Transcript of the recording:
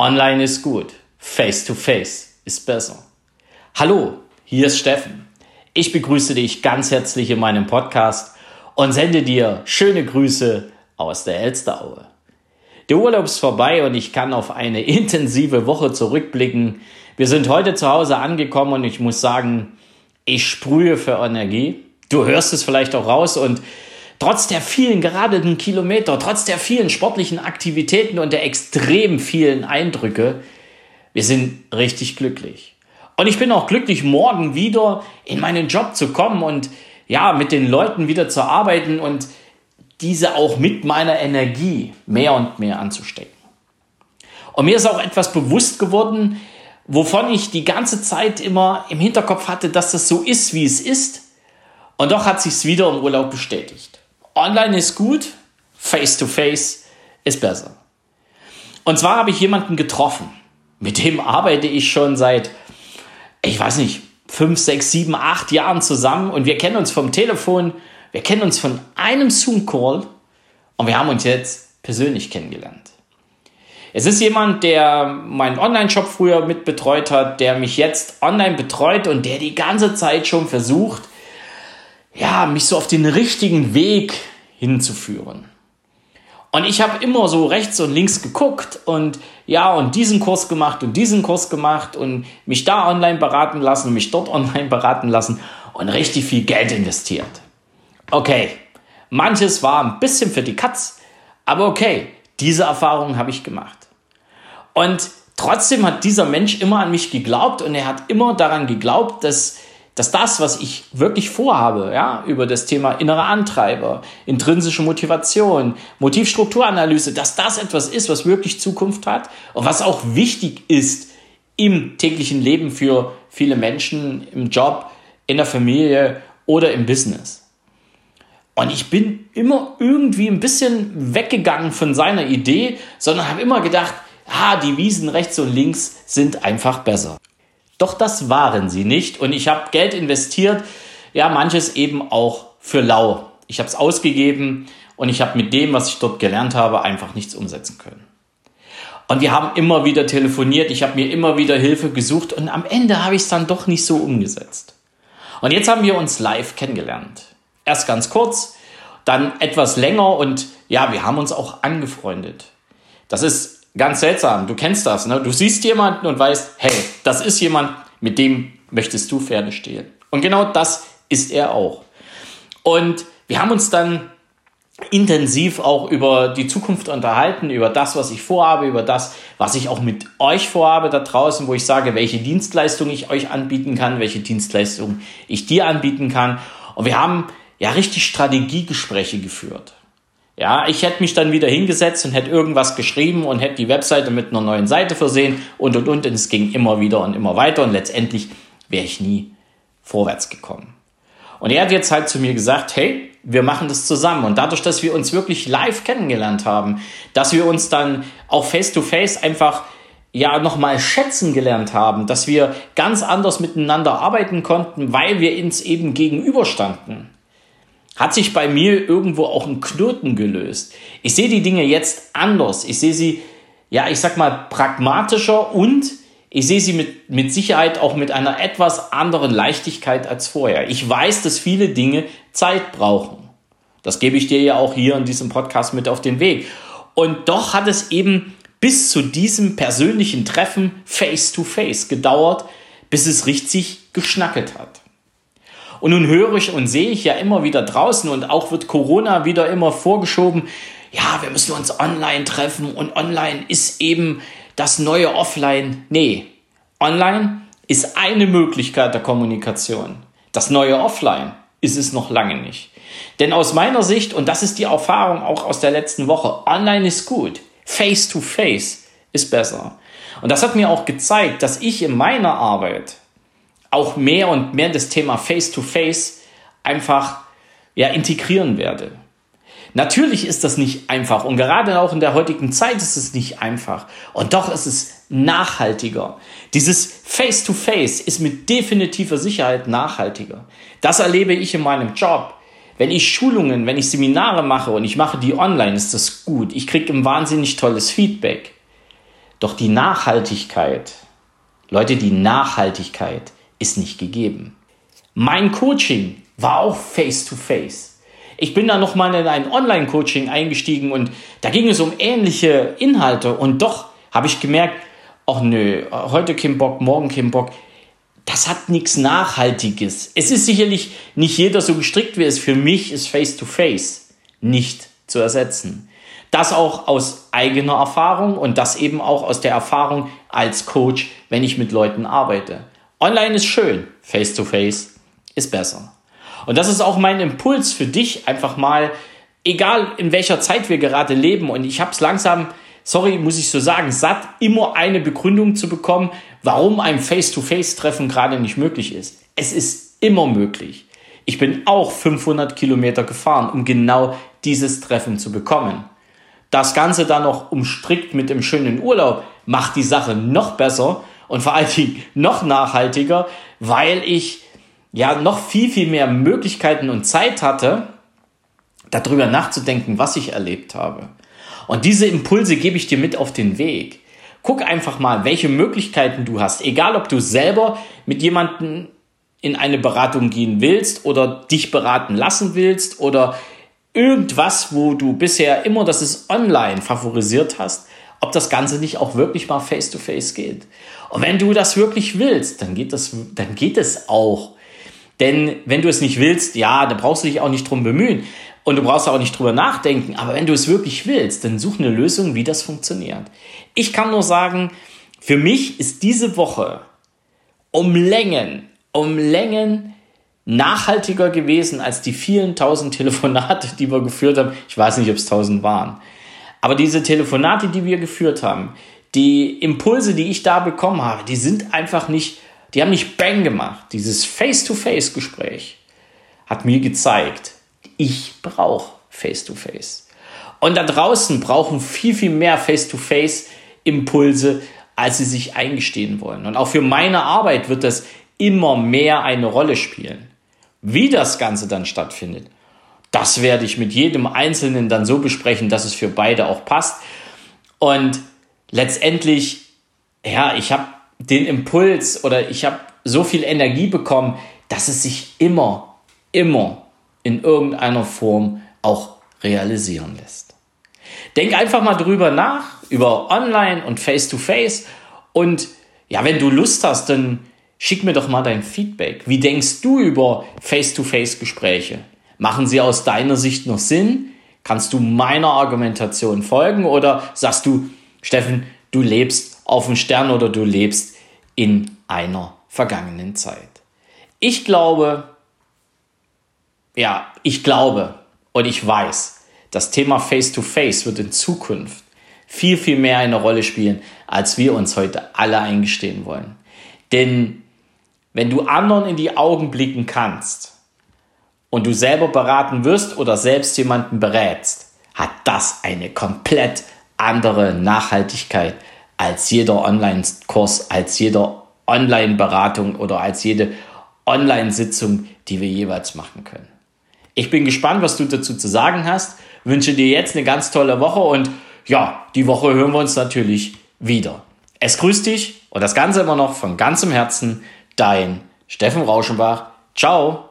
Online ist gut, face to face ist besser. Hallo, hier ist Steffen. Ich begrüße dich ganz herzlich in meinem Podcast und sende dir schöne Grüße aus der Elsteraue. Der Urlaub ist vorbei und ich kann auf eine intensive Woche zurückblicken. Wir sind heute zu Hause angekommen und ich muss sagen, ich sprühe für Energie. Du hörst es vielleicht auch raus und trotz der vielen geradenen Kilometer, trotz der vielen sportlichen Aktivitäten und der extrem vielen Eindrücke, wir sind richtig glücklich. Und ich bin auch glücklich, morgen wieder in meinen Job zu kommen und ja, mit den Leuten wieder zu arbeiten und diese auch mit meiner Energie mehr und mehr anzustecken. Und mir ist auch etwas bewusst geworden, wovon ich die ganze Zeit immer im Hinterkopf hatte, dass das so ist, wie es ist. Und doch hat sich es wieder im Urlaub bestätigt. Online ist gut, face to face ist besser. Und zwar habe ich jemanden getroffen, mit dem arbeite ich schon seit, ich weiß nicht, fünf, sechs, sieben, acht Jahren zusammen und wir kennen uns vom Telefon wir kennen uns von einem Zoom-Call und wir haben uns jetzt persönlich kennengelernt. Es ist jemand, der meinen Online-Shop früher mit betreut hat, der mich jetzt online betreut und der die ganze Zeit schon versucht, ja, mich so auf den richtigen Weg hinzuführen. Und ich habe immer so rechts und links geguckt und ja, und diesen Kurs gemacht und diesen Kurs gemacht und mich da online beraten lassen und mich dort online beraten lassen und richtig viel Geld investiert. Okay, manches war ein bisschen für die Katz, aber okay, diese Erfahrung habe ich gemacht. Und trotzdem hat dieser Mensch immer an mich geglaubt und er hat immer daran geglaubt, dass, dass das, was ich wirklich vorhabe, ja, über das Thema innere Antreiber, intrinsische Motivation, Motivstrukturanalyse, dass das etwas ist, was wirklich Zukunft hat und was auch wichtig ist im täglichen Leben für viele Menschen, im Job, in der Familie oder im Business. Und ich bin immer irgendwie ein bisschen weggegangen von seiner Idee, sondern habe immer gedacht, ah, die Wiesen rechts und links sind einfach besser. Doch das waren sie nicht und ich habe Geld investiert, ja, manches eben auch für lau. Ich habe es ausgegeben und ich habe mit dem, was ich dort gelernt habe, einfach nichts umsetzen können. Und wir haben immer wieder telefoniert, ich habe mir immer wieder Hilfe gesucht und am Ende habe ich es dann doch nicht so umgesetzt. Und jetzt haben wir uns live kennengelernt. Erst ganz kurz, dann etwas länger und ja, wir haben uns auch angefreundet. Das ist ganz seltsam. Du kennst das, ne? Du siehst jemanden und weißt, hey, das ist jemand, mit dem möchtest du Pferde stehlen. Und genau das ist er auch. Und wir haben uns dann intensiv auch über die Zukunft unterhalten, über das, was ich vorhabe, über das, was ich auch mit euch vorhabe da draußen, wo ich sage, welche Dienstleistung ich euch anbieten kann, welche Dienstleistung ich dir anbieten kann. Und wir haben ja richtig Strategiegespräche geführt. Ja, ich hätte mich dann wieder hingesetzt und hätte irgendwas geschrieben und hätte die Webseite mit einer neuen Seite versehen und und und und es ging immer wieder und immer weiter und letztendlich wäre ich nie vorwärts gekommen. Und er hat jetzt halt zu mir gesagt, hey, wir machen das zusammen. Und dadurch, dass wir uns wirklich live kennengelernt haben, dass wir uns dann auch face to face einfach ja nochmal schätzen gelernt haben, dass wir ganz anders miteinander arbeiten konnten, weil wir uns eben gegenüberstanden hat sich bei mir irgendwo auch ein Knoten gelöst. Ich sehe die Dinge jetzt anders. Ich sehe sie, ja, ich sag mal, pragmatischer und ich sehe sie mit, mit Sicherheit auch mit einer etwas anderen Leichtigkeit als vorher. Ich weiß, dass viele Dinge Zeit brauchen. Das gebe ich dir ja auch hier in diesem Podcast mit auf den Weg. Und doch hat es eben bis zu diesem persönlichen Treffen face to face gedauert, bis es richtig geschnackelt hat. Und nun höre ich und sehe ich ja immer wieder draußen und auch wird Corona wieder immer vorgeschoben, ja, wir müssen uns online treffen und online ist eben das neue Offline. Nee, online ist eine Möglichkeit der Kommunikation. Das neue Offline ist es noch lange nicht. Denn aus meiner Sicht, und das ist die Erfahrung auch aus der letzten Woche, online ist gut, face to face ist besser. Und das hat mir auch gezeigt, dass ich in meiner Arbeit auch mehr und mehr das Thema Face-to-Face einfach ja, integrieren werde. Natürlich ist das nicht einfach und gerade auch in der heutigen Zeit ist es nicht einfach. Und doch ist es nachhaltiger. Dieses Face-to-Face -face ist mit definitiver Sicherheit nachhaltiger. Das erlebe ich in meinem Job. Wenn ich Schulungen, wenn ich Seminare mache und ich mache die online, ist das gut. Ich kriege ein wahnsinnig tolles Feedback. Doch die Nachhaltigkeit, Leute, die Nachhaltigkeit ist nicht gegeben. Mein Coaching war auch face-to-face. Ich bin da nochmal in ein Online-Coaching eingestiegen und da ging es um ähnliche Inhalte und doch habe ich gemerkt, ach nö, heute kein Bock, morgen kein Bock. Das hat nichts Nachhaltiges. Es ist sicherlich nicht jeder so gestrickt wie es. Für mich ist Face-to-Face nicht zu ersetzen. Das auch aus eigener Erfahrung und das eben auch aus der Erfahrung als Coach, wenn ich mit Leuten arbeite. Online ist schön, Face-to-Face ist besser. Und das ist auch mein Impuls für dich, einfach mal, egal in welcher Zeit wir gerade leben, und ich habe es langsam, sorry, muss ich so sagen, satt, immer eine Begründung zu bekommen, warum ein Face-to-Face-Treffen gerade nicht möglich ist. Es ist immer möglich. Ich bin auch 500 Kilometer gefahren, um genau dieses Treffen zu bekommen. Das Ganze dann noch umstrickt mit dem schönen Urlaub macht die Sache noch besser und vor allen Dingen noch nachhaltiger, weil ich ja noch viel, viel mehr Möglichkeiten und Zeit hatte, darüber nachzudenken, was ich erlebt habe. Und diese Impulse gebe ich dir mit auf den Weg. Guck einfach mal, welche Möglichkeiten du hast. Egal, ob du selber mit jemandem in eine Beratung gehen willst oder dich beraten lassen willst oder irgendwas, wo du bisher immer das ist online favorisiert hast, ob das Ganze nicht auch wirklich mal face to face geht. Und wenn du das wirklich willst, dann geht das, dann geht es auch. Denn wenn du es nicht willst, ja, dann brauchst du dich auch nicht drum bemühen. Und du brauchst auch nicht drüber nachdenken. Aber wenn du es wirklich willst, dann such eine Lösung, wie das funktioniert. Ich kann nur sagen, für mich ist diese Woche um Längen, um Längen nachhaltiger gewesen als die vielen tausend Telefonate, die wir geführt haben. Ich weiß nicht, ob es tausend waren. Aber diese Telefonate, die wir geführt haben, die Impulse, die ich da bekommen habe, die sind einfach nicht die haben nicht Bang gemacht. Dieses Face-to-Face-Gespräch hat mir gezeigt, ich brauche Face-to-Face. Und da draußen brauchen viel, viel mehr Face-to-Face-Impulse, als sie sich eingestehen wollen. Und auch für meine Arbeit wird das immer mehr eine Rolle spielen. Wie das Ganze dann stattfindet, das werde ich mit jedem Einzelnen dann so besprechen, dass es für beide auch passt. Und letztendlich, ja, ich habe den Impuls oder ich habe so viel Energie bekommen, dass es sich immer, immer in irgendeiner Form auch realisieren lässt. Denk einfach mal drüber nach, über Online und Face-to-Face. -face. Und ja, wenn du Lust hast, dann schick mir doch mal dein Feedback. Wie denkst du über Face-to-Face-Gespräche? Machen sie aus deiner Sicht noch Sinn? Kannst du meiner Argumentation folgen oder sagst du, Steffen, du lebst auf dem Stern oder du lebst in einer vergangenen Zeit. Ich glaube, ja, ich glaube und ich weiß, das Thema Face-to-Face -face wird in Zukunft viel, viel mehr eine Rolle spielen, als wir uns heute alle eingestehen wollen. Denn wenn du anderen in die Augen blicken kannst und du selber beraten wirst oder selbst jemanden berätst, hat das eine komplett andere Nachhaltigkeit als jeder Online-Kurs, als jeder Online-Beratung oder als jede Online-Sitzung, die wir jeweils machen können. Ich bin gespannt, was du dazu zu sagen hast. Wünsche dir jetzt eine ganz tolle Woche und ja, die Woche hören wir uns natürlich wieder. Es grüßt dich und das Ganze immer noch von ganzem Herzen, dein Steffen Rauschenbach. Ciao!